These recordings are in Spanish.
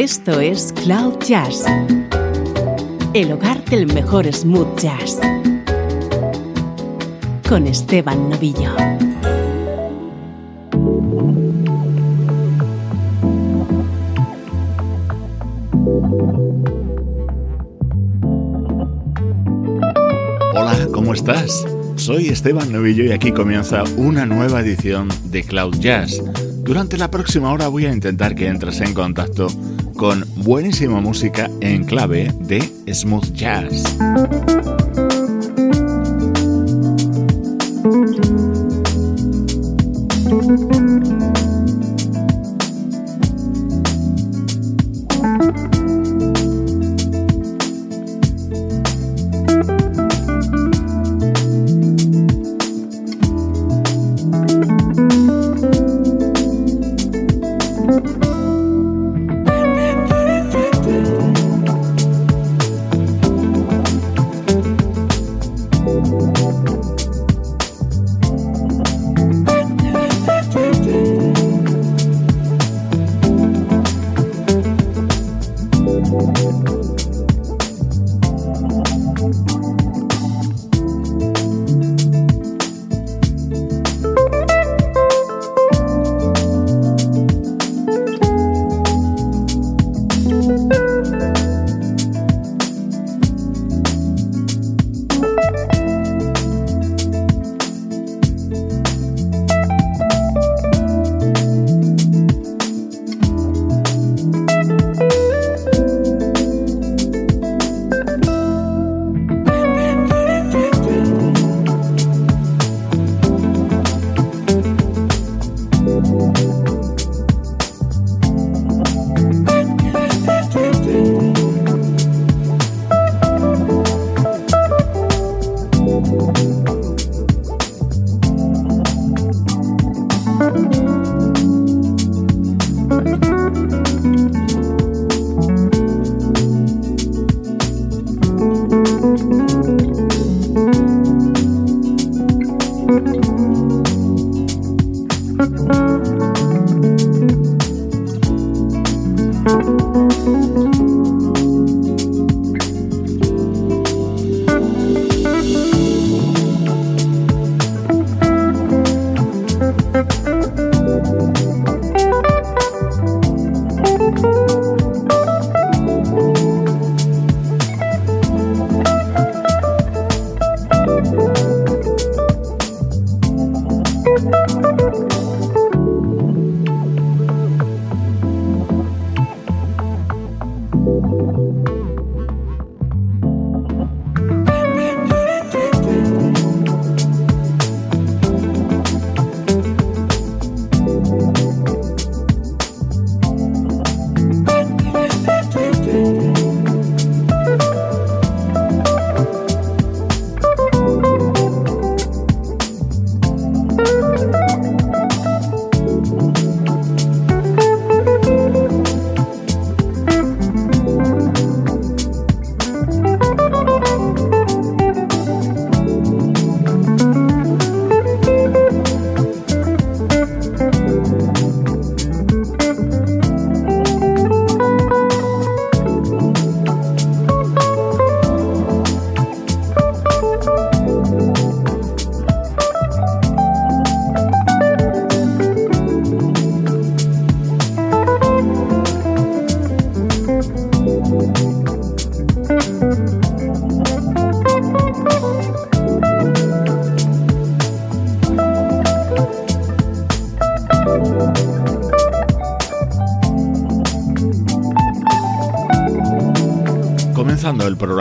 Esto es Cloud Jazz, el hogar del mejor smooth jazz, con Esteban Novillo. Hola, ¿cómo estás? Soy Esteban Novillo y aquí comienza una nueva edición de Cloud Jazz. Durante la próxima hora voy a intentar que entres en contacto con buenísima música en clave de smooth jazz.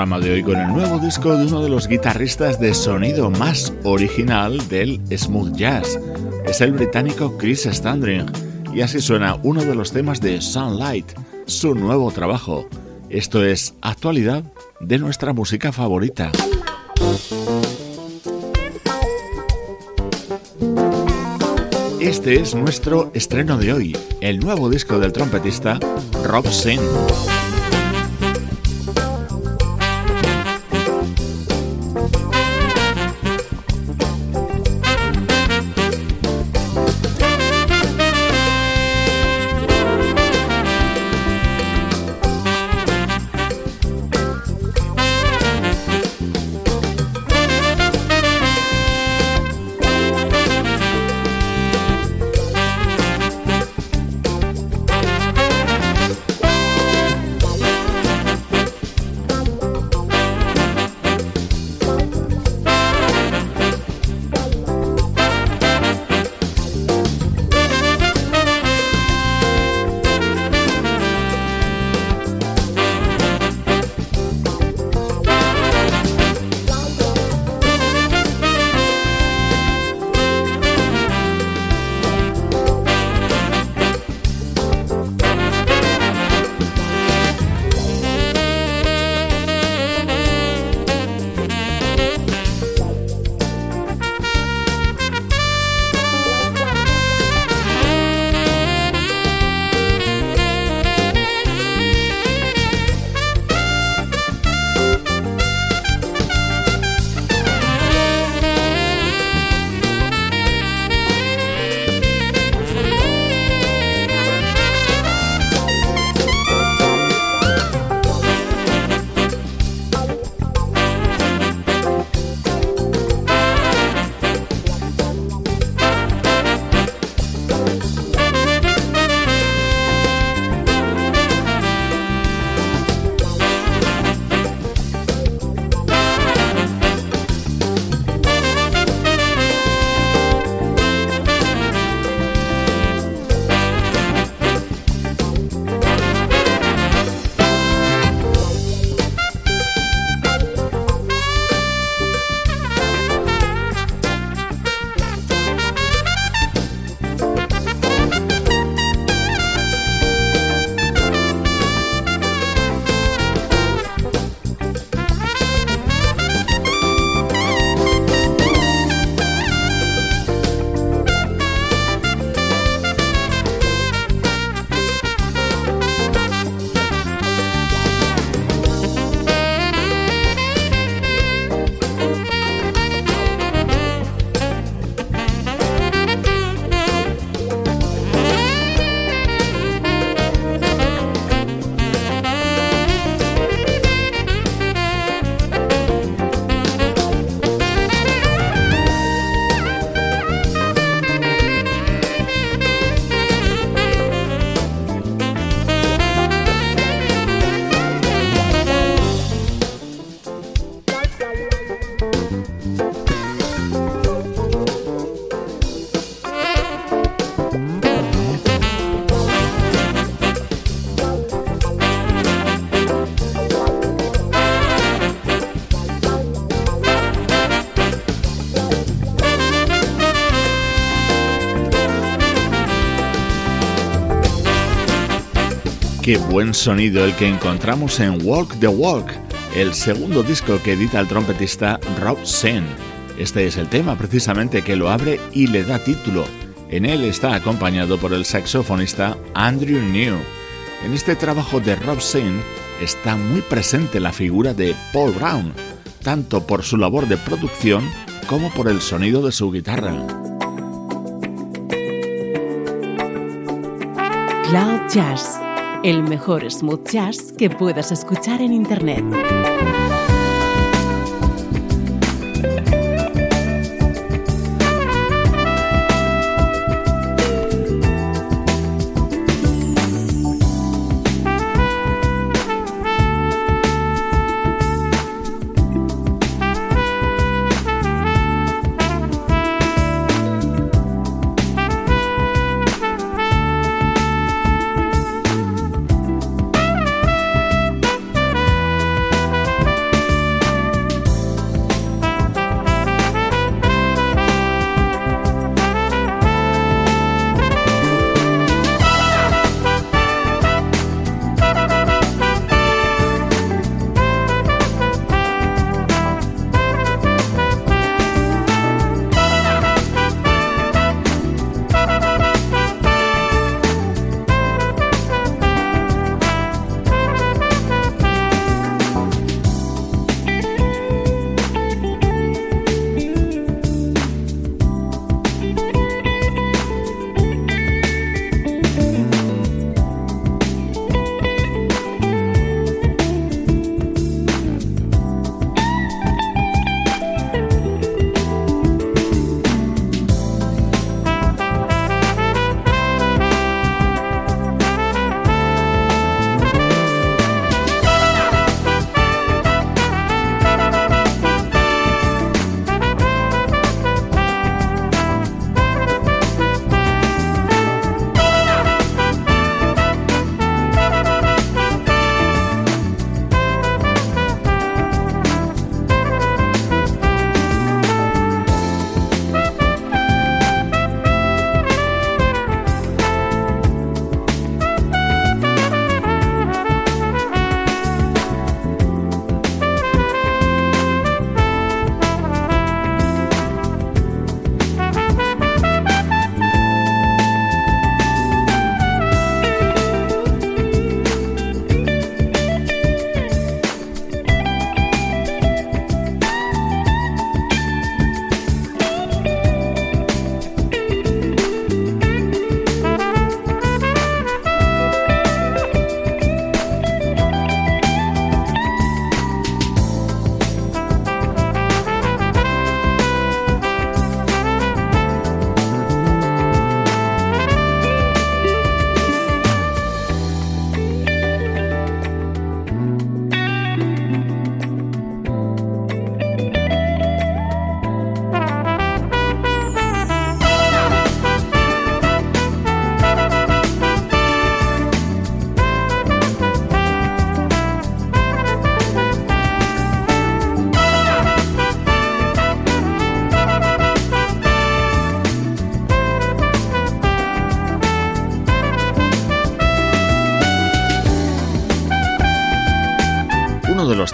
Programa de hoy con el nuevo disco de uno de los guitarristas de sonido más original del smooth jazz. Es el británico Chris Standring y así suena uno de los temas de Sunlight, su nuevo trabajo. Esto es actualidad de nuestra música favorita. Este es nuestro estreno de hoy, el nuevo disco del trompetista Rob Sin. Buen sonido el que encontramos en Walk the Walk, el segundo disco que edita el trompetista Rob Sen. Este es el tema precisamente que lo abre y le da título. En él está acompañado por el saxofonista Andrew New. En este trabajo de Rob Sen está muy presente la figura de Paul Brown, tanto por su labor de producción como por el sonido de su guitarra. Cloud Jazz el mejor smooth jazz que puedas escuchar en Internet.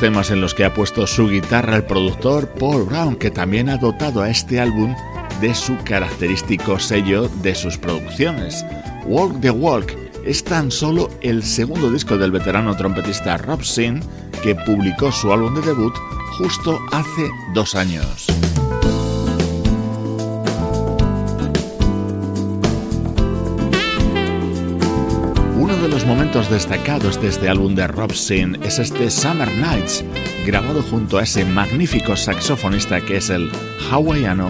Temas en los que ha puesto su guitarra el productor Paul Brown, que también ha dotado a este álbum de su característico sello de sus producciones. Walk the Walk es tan solo el segundo disco del veterano trompetista Rob Sin, que publicó su álbum de debut justo hace dos años. Momentos destacados de este álbum de Rob Sin es este Summer Nights, grabado junto a ese magnífico saxofonista que es el hawaiano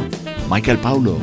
Michael Paulo.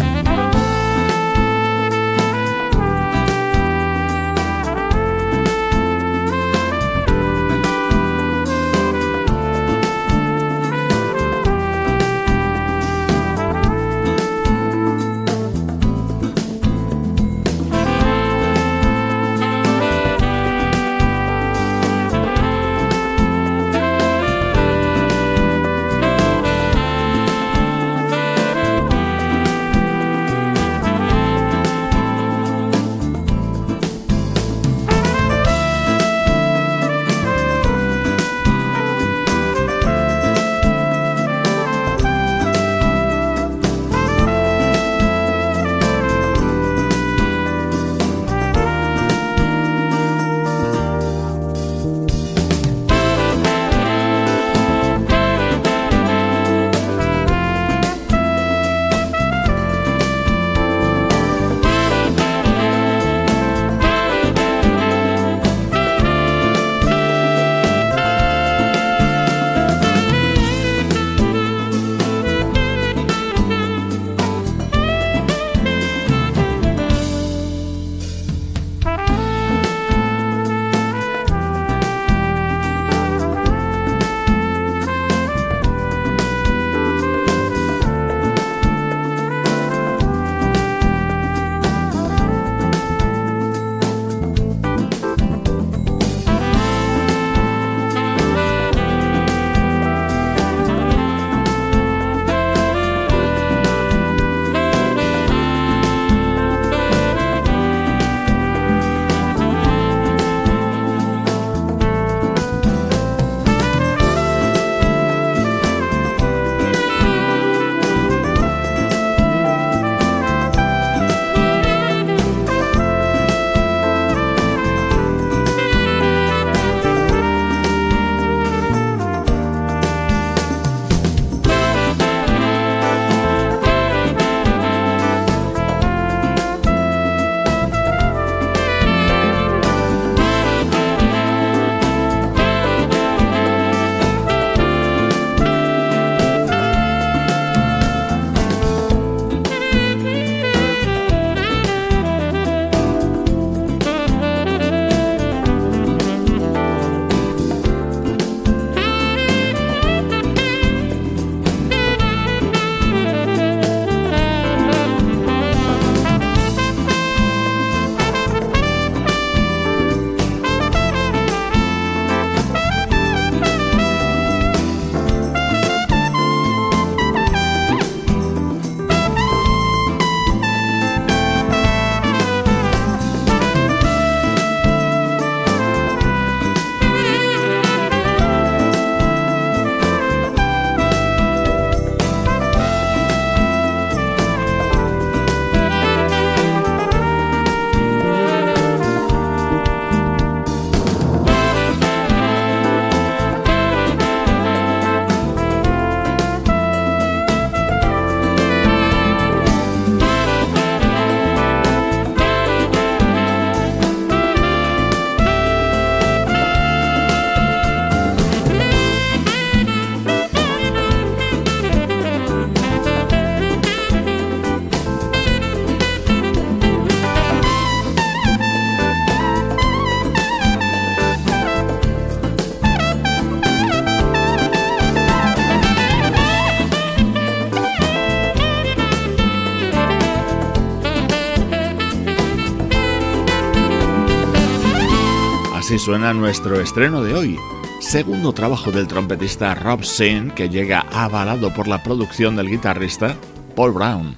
Suena nuestro estreno de hoy, segundo trabajo del trompetista Rob Sin que llega avalado por la producción del guitarrista Paul Brown.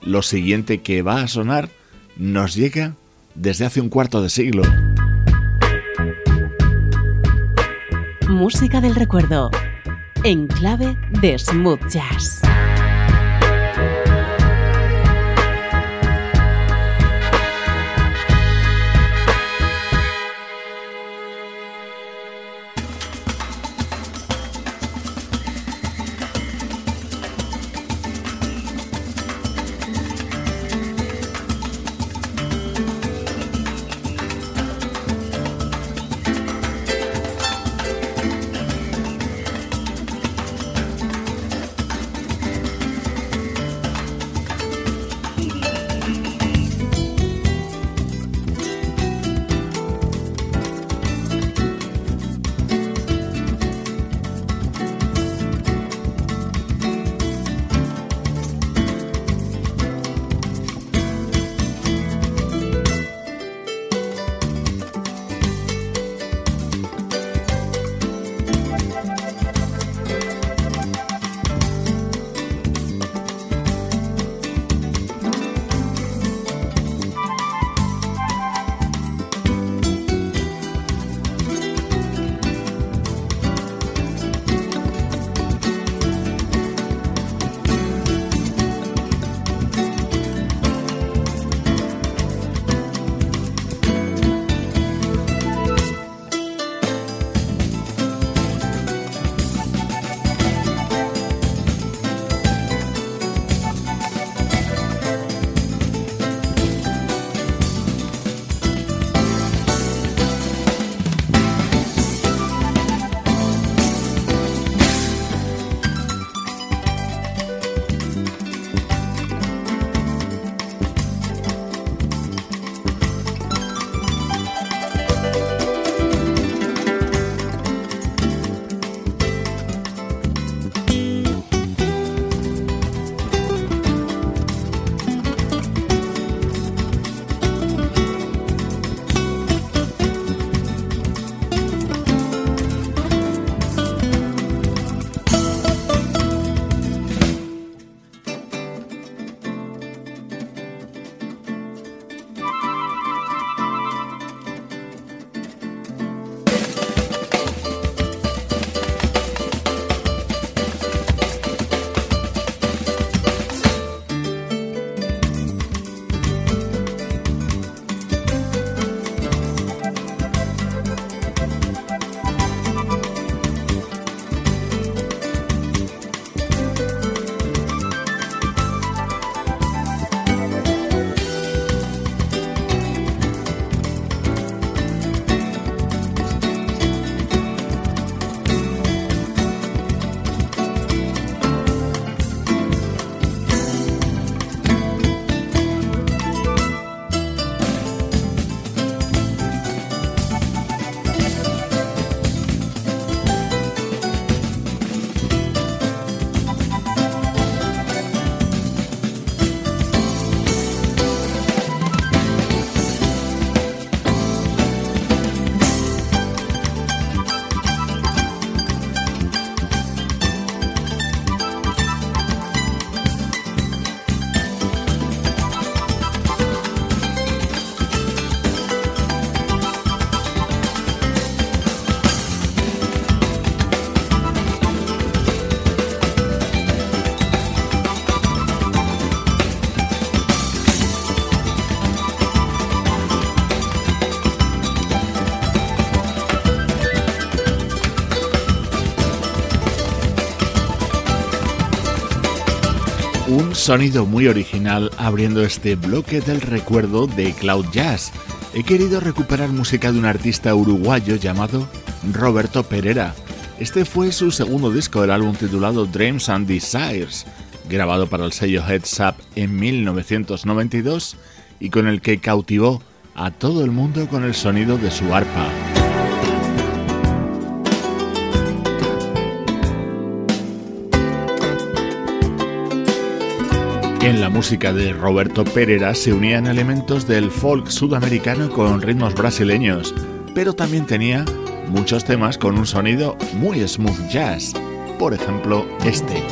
Lo siguiente que va a sonar nos llega desde hace un cuarto de siglo. Música del recuerdo, en clave de smooth jazz. Sonido muy original abriendo este bloque del recuerdo de Cloud Jazz. He querido recuperar música de un artista uruguayo llamado Roberto Pereira. Este fue su segundo disco del álbum titulado Dreams and Desires, grabado para el sello Heads Up en 1992 y con el que cautivó a todo el mundo con el sonido de su arpa. En la música de Roberto Pereira se unían elementos del folk sudamericano con ritmos brasileños. pero también tenía muchos temas con un sonido muy smooth jazz, por ejemplo este.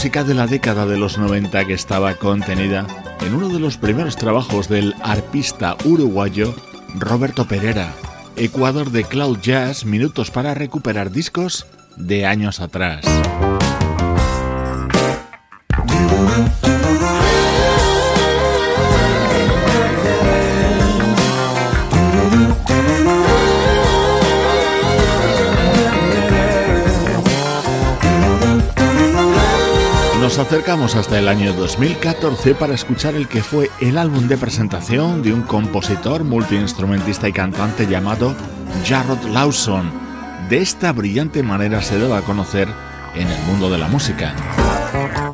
Música de la década de los 90 que estaba contenida en uno de los primeros trabajos del arpista uruguayo Roberto Pereira, Ecuador de Cloud Jazz, minutos para recuperar discos de años atrás. Acercamos hasta el año 2014 para escuchar el que fue el álbum de presentación de un compositor, multiinstrumentista y cantante llamado Jarrod Lawson. De esta brillante manera se debe a conocer en el mundo de la música.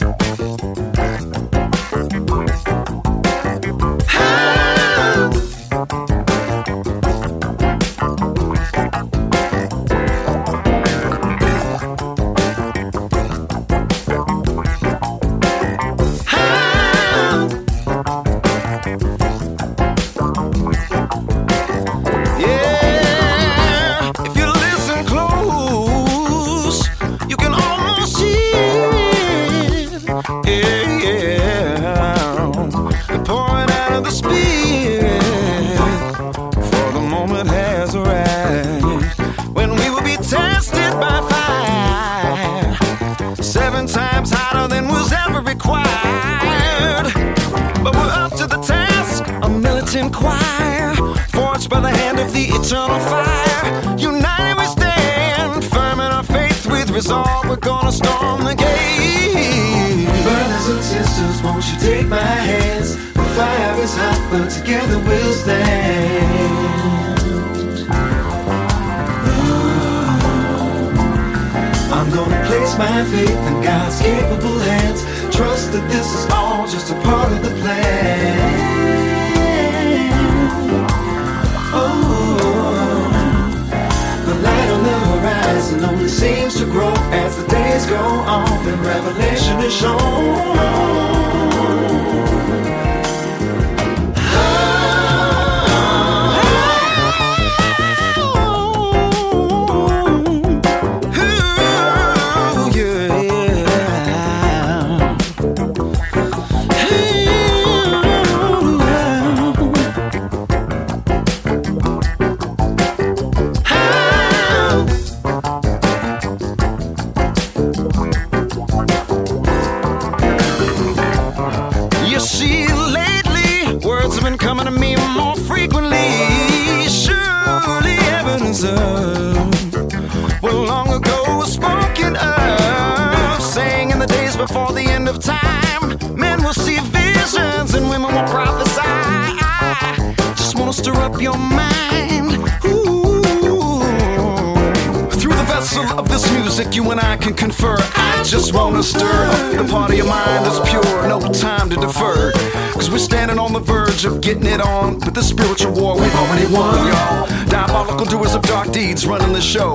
that this is all just a part of the plan. Oh, the light on the horizon only seems to grow as the days go on and revelation is shown. your mind is pure, no time to defer. Cause we're standing on the verge of getting it on. But the spiritual war we've already won, y'all. Diabolical doers of dark deeds running the show.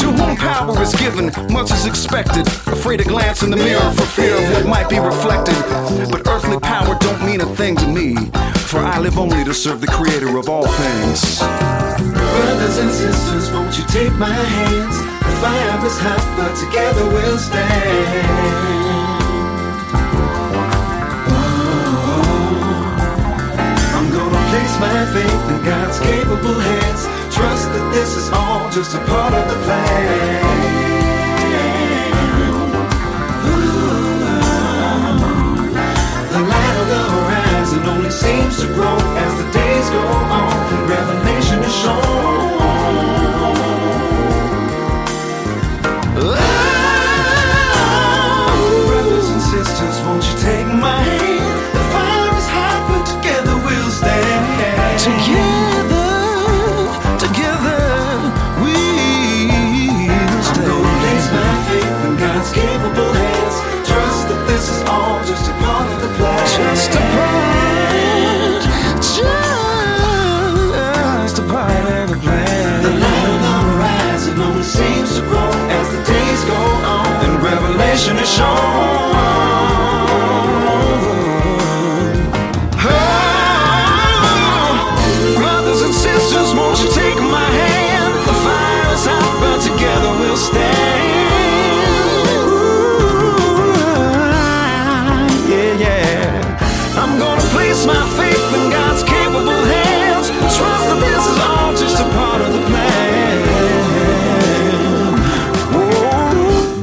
Power is given, much is expected. Afraid to glance in the mirror for fear of what might be reflected. But earthly power don't mean a thing to me. For I live only to serve the creator of all things. Brothers and sisters, won't you take my hands? fire is hot, but together we'll stand. Oh, I'm gonna place my faith in God's capable hands. That this is all just a part of the plan. Seems to grow as the days go on. Revelation is shown. Oh, brothers and sisters, won't you take my hand? deixa no chão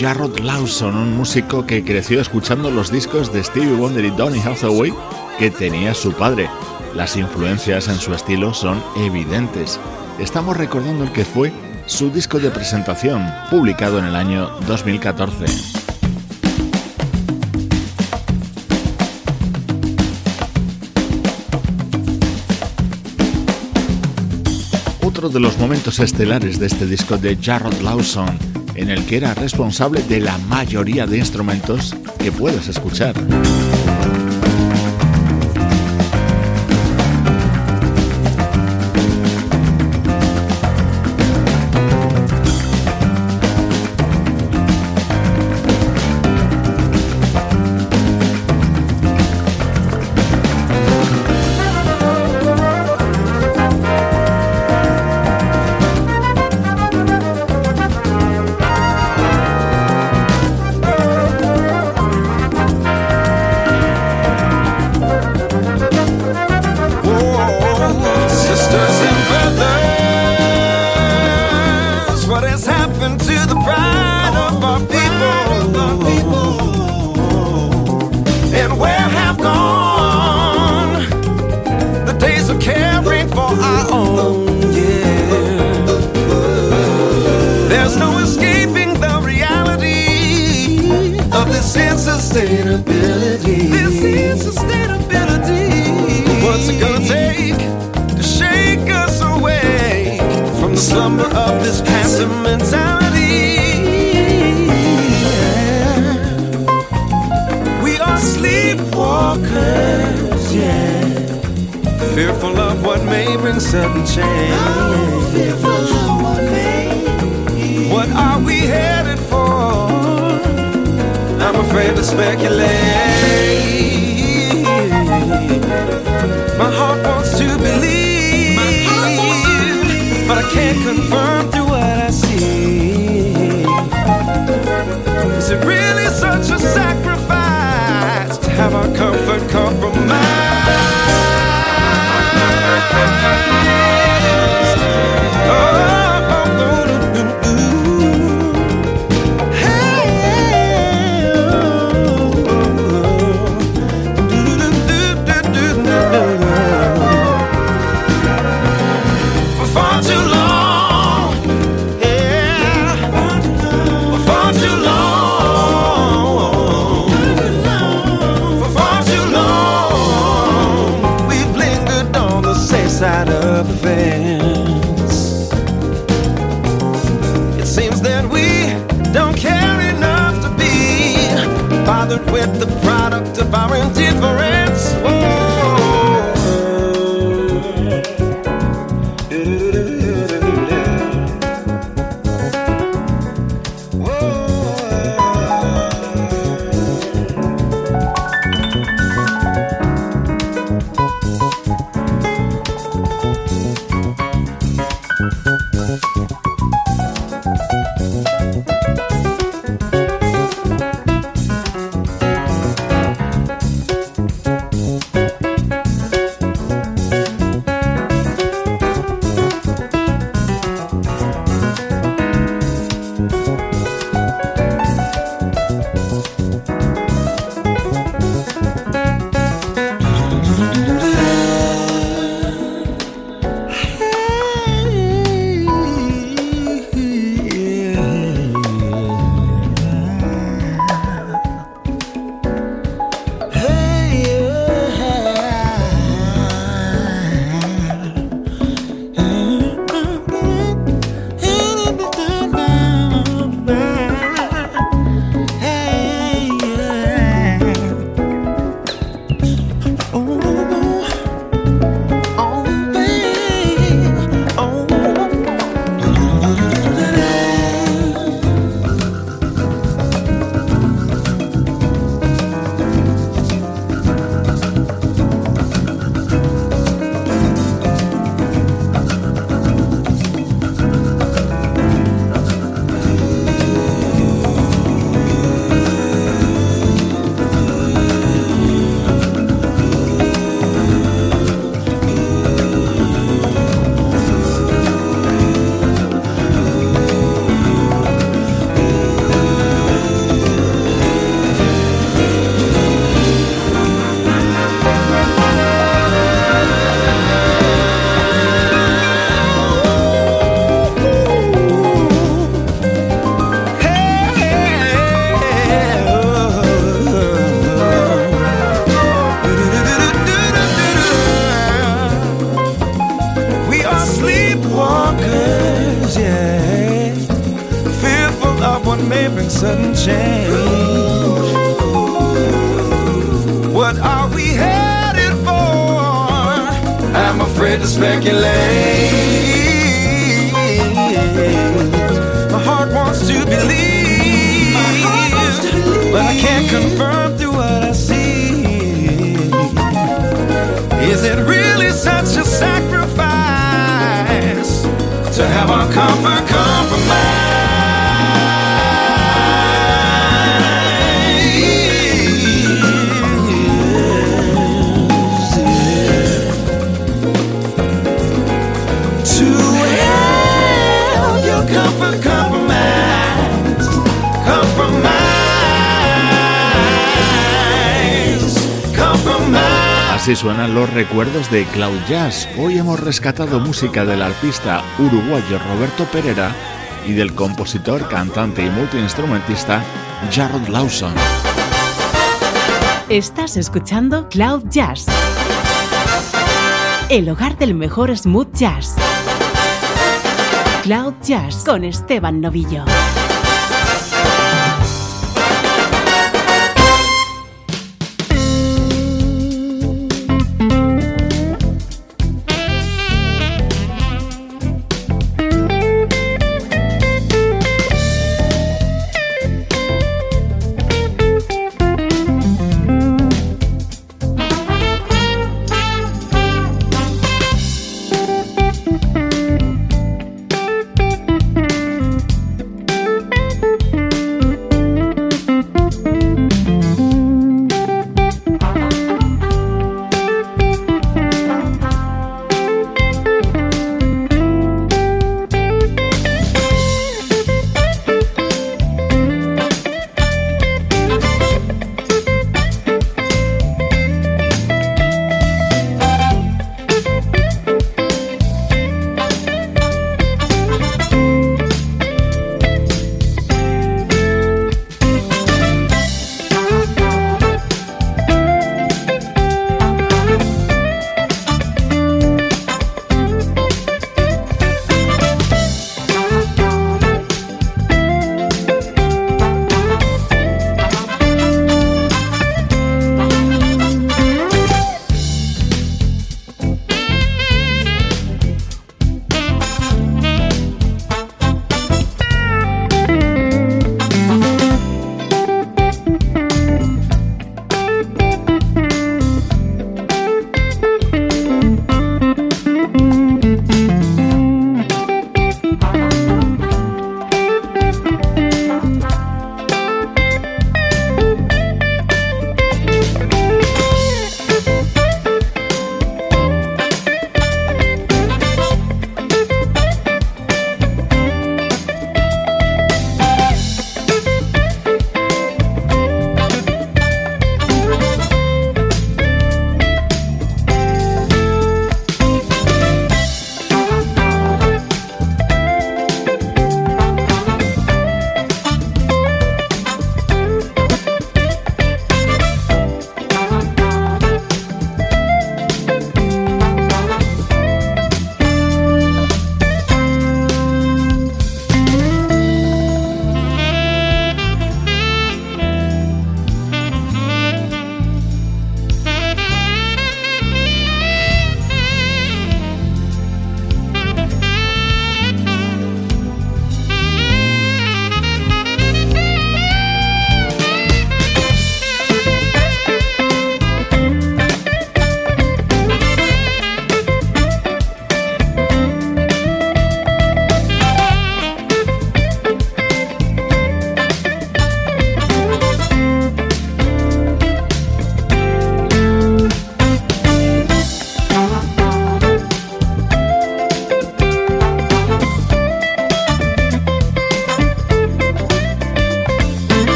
Jarrod Lawson, un músico que creció escuchando los discos de Stevie Wonder y Donny Hathaway que tenía su padre. Las influencias en su estilo son evidentes. Estamos recordando el que fue su disco de presentación, publicado en el año 2014. Otro de los momentos estelares de este disco de Jarrod Lawson, en el que era responsable de la mayoría de instrumentos que puedes escuchar. stalkers, yeah. Fearful of what may bring sudden change. I'm fearful of what may. What are we headed for? I'm afraid to speculate. My heart wants to believe, but I can't confirm through what I see. Is it really such a sacrifice? have our comfort compromised. the product of our indifference. May bring sudden change. What are we headed for? I'm afraid to speculate. My heart wants to believe, but I can't confirm through what I see. Is it really such a sacrifice to have our comfort compromised? Así suenan los recuerdos de Cloud Jazz. Hoy hemos rescatado música del artista uruguayo Roberto Pereira y del compositor, cantante y multiinstrumentista Jared Lawson. Estás escuchando Cloud Jazz, el hogar del mejor smooth jazz. Cloud Jazz con Esteban Novillo.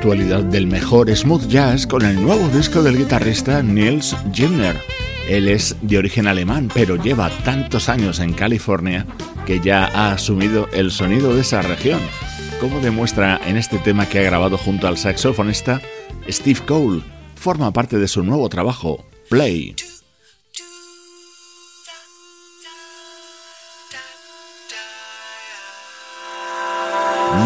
Actualidad del mejor smooth jazz con el nuevo disco del guitarrista Niels Gimner. Él es de origen alemán, pero lleva tantos años en California que ya ha asumido el sonido de esa región, como demuestra en este tema que ha grabado junto al saxofonista Steve Cole. Forma parte de su nuevo trabajo, Play.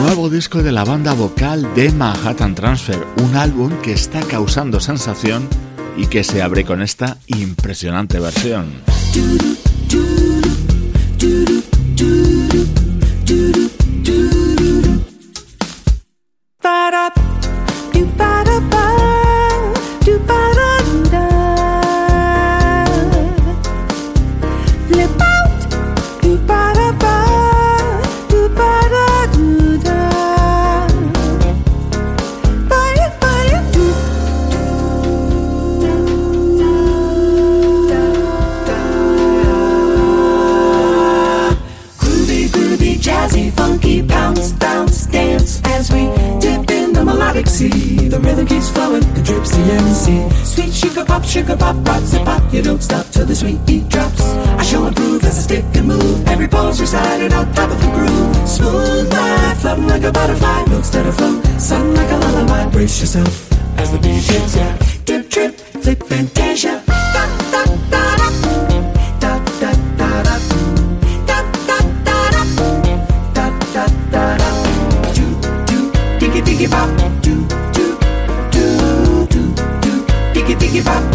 Nuevo disco de la banda vocal de Manhattan Transfer, un álbum que está causando sensación y que se abre con esta impresionante versión. Sugar pop, sugar pop, rocks and pop. You don't stop till the sweet beat drops. I show and prove as I stick and move. Every pose recited on top of the groove. Smooth life, floating like a butterfly. Notes that are flow, sung like a lullaby. Brace yourself as the beat hits ya. Dip, trip, flip, fantasia. Diggy, diggy, bop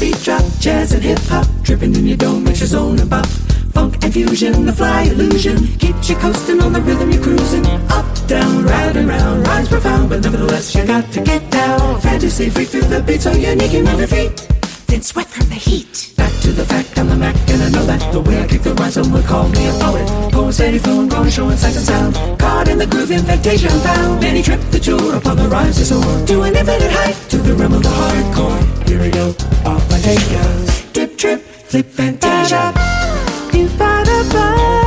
beat drop, jazz and hip hop, dripping in your dome makes your zone and. Funk and fusion, the fly illusion keeps you coasting on the rhythm you're cruising. Up, down, round and round, rhymes profound, but nevertheless you got to get down. Fantasy freak through the beat, so unique you move your feet. Then sweat from the heat. To the fact, I'm the Mac, and I know that the way I kick the rhyme, someone call me a poet. Poem steady flowing, growing, showing sight and sound. Caught in the groove, invitation found. Many trip the tour upon the rhymes to soar to an infinite height, to the realm of the hardcore. Here we go, off I take ya. Dip, trip, flip, fantasia. Do ba da ba,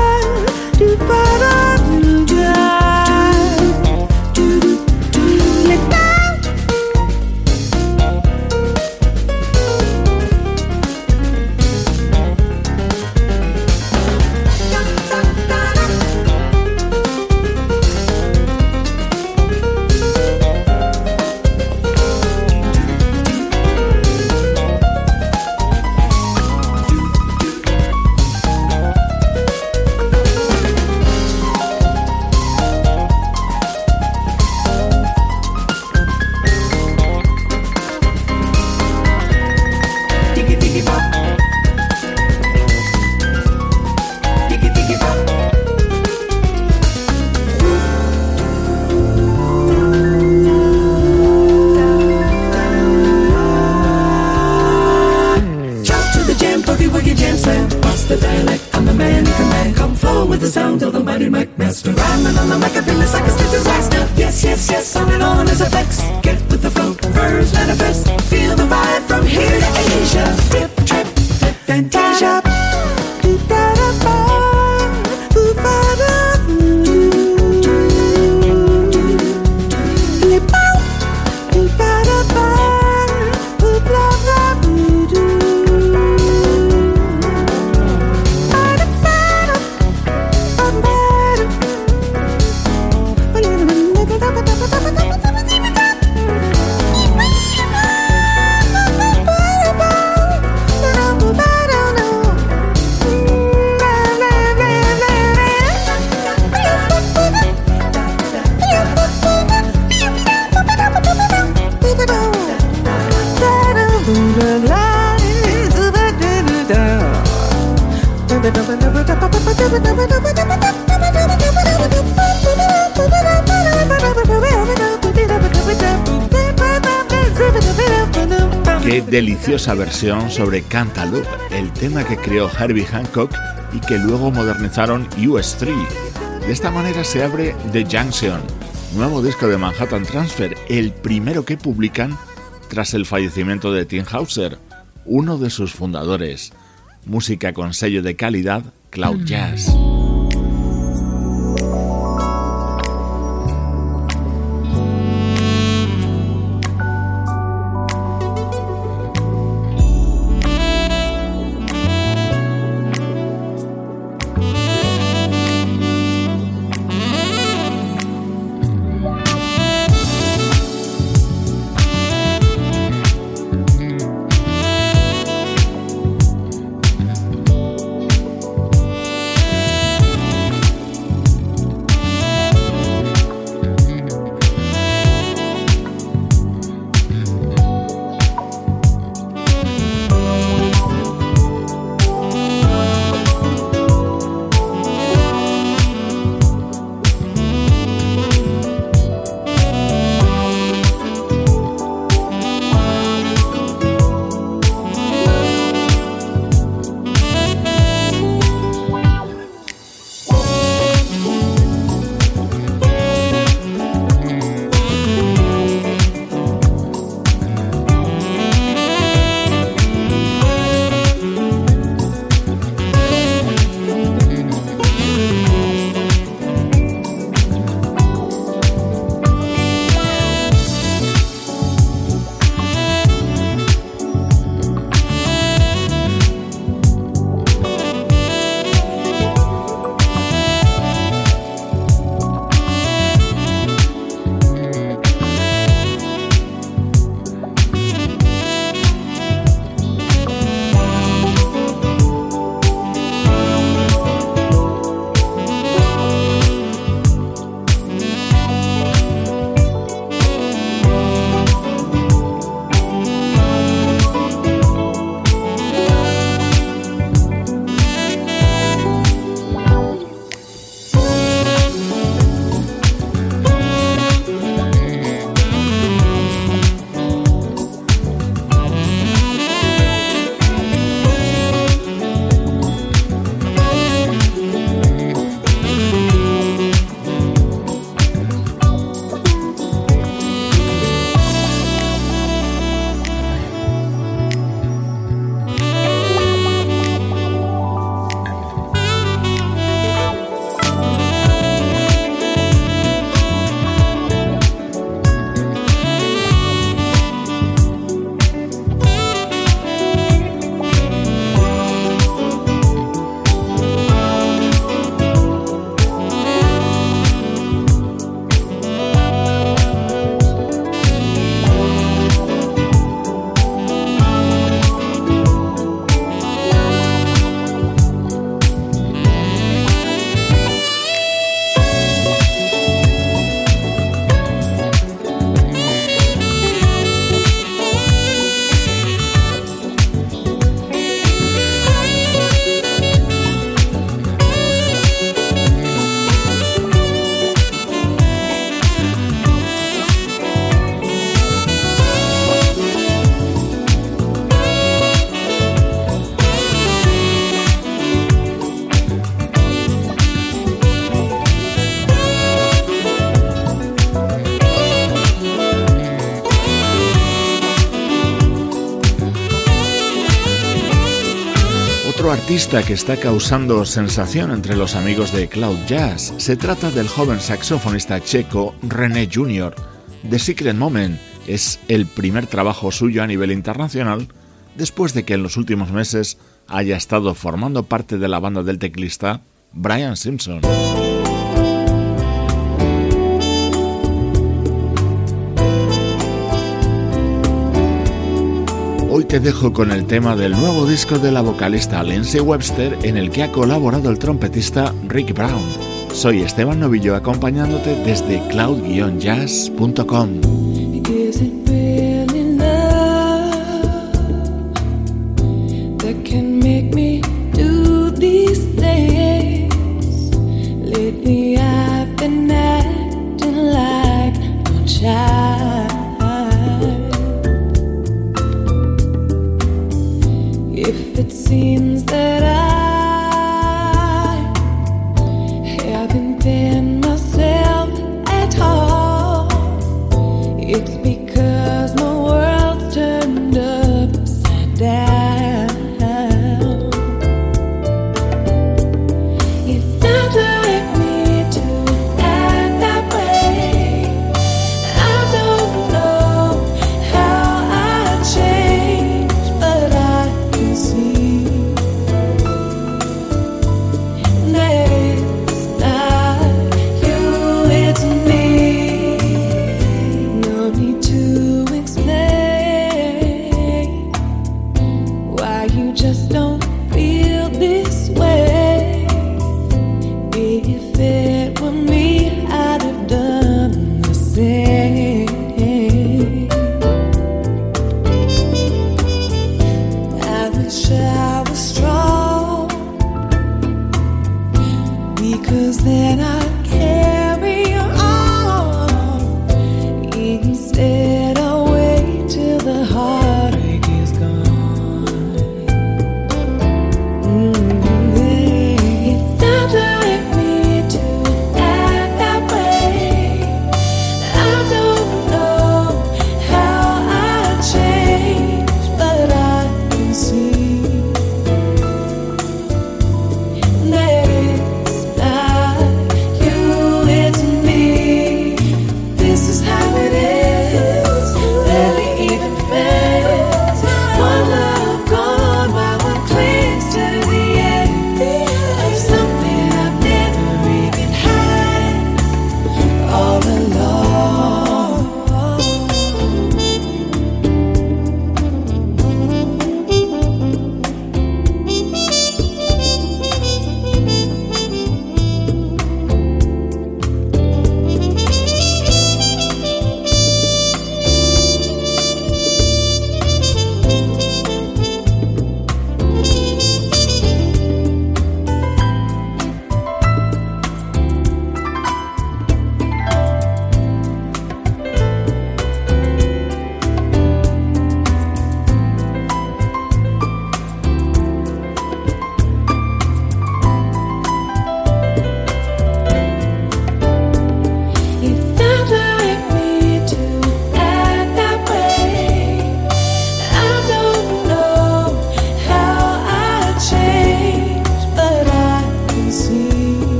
deliciosa versión sobre Cantaloupe, el tema que creó Herbie Hancock y que luego modernizaron US3. De esta manera se abre The Junction, nuevo disco de Manhattan Transfer, el primero que publican tras el fallecimiento de Tim Hauser, uno de sus fundadores. Música con sello de calidad Cloud Jazz. Artista que está causando sensación entre los amigos de Cloud Jazz. Se trata del joven saxofonista checo René Jr. The Secret Moment es el primer trabajo suyo a nivel internacional después de que en los últimos meses haya estado formando parte de la banda del teclista Brian Simpson. Hoy te dejo con el tema del nuevo disco de la vocalista Lindsay Webster en el que ha colaborado el trompetista Rick Brown. Soy Esteban Novillo acompañándote desde cloud-jazz.com.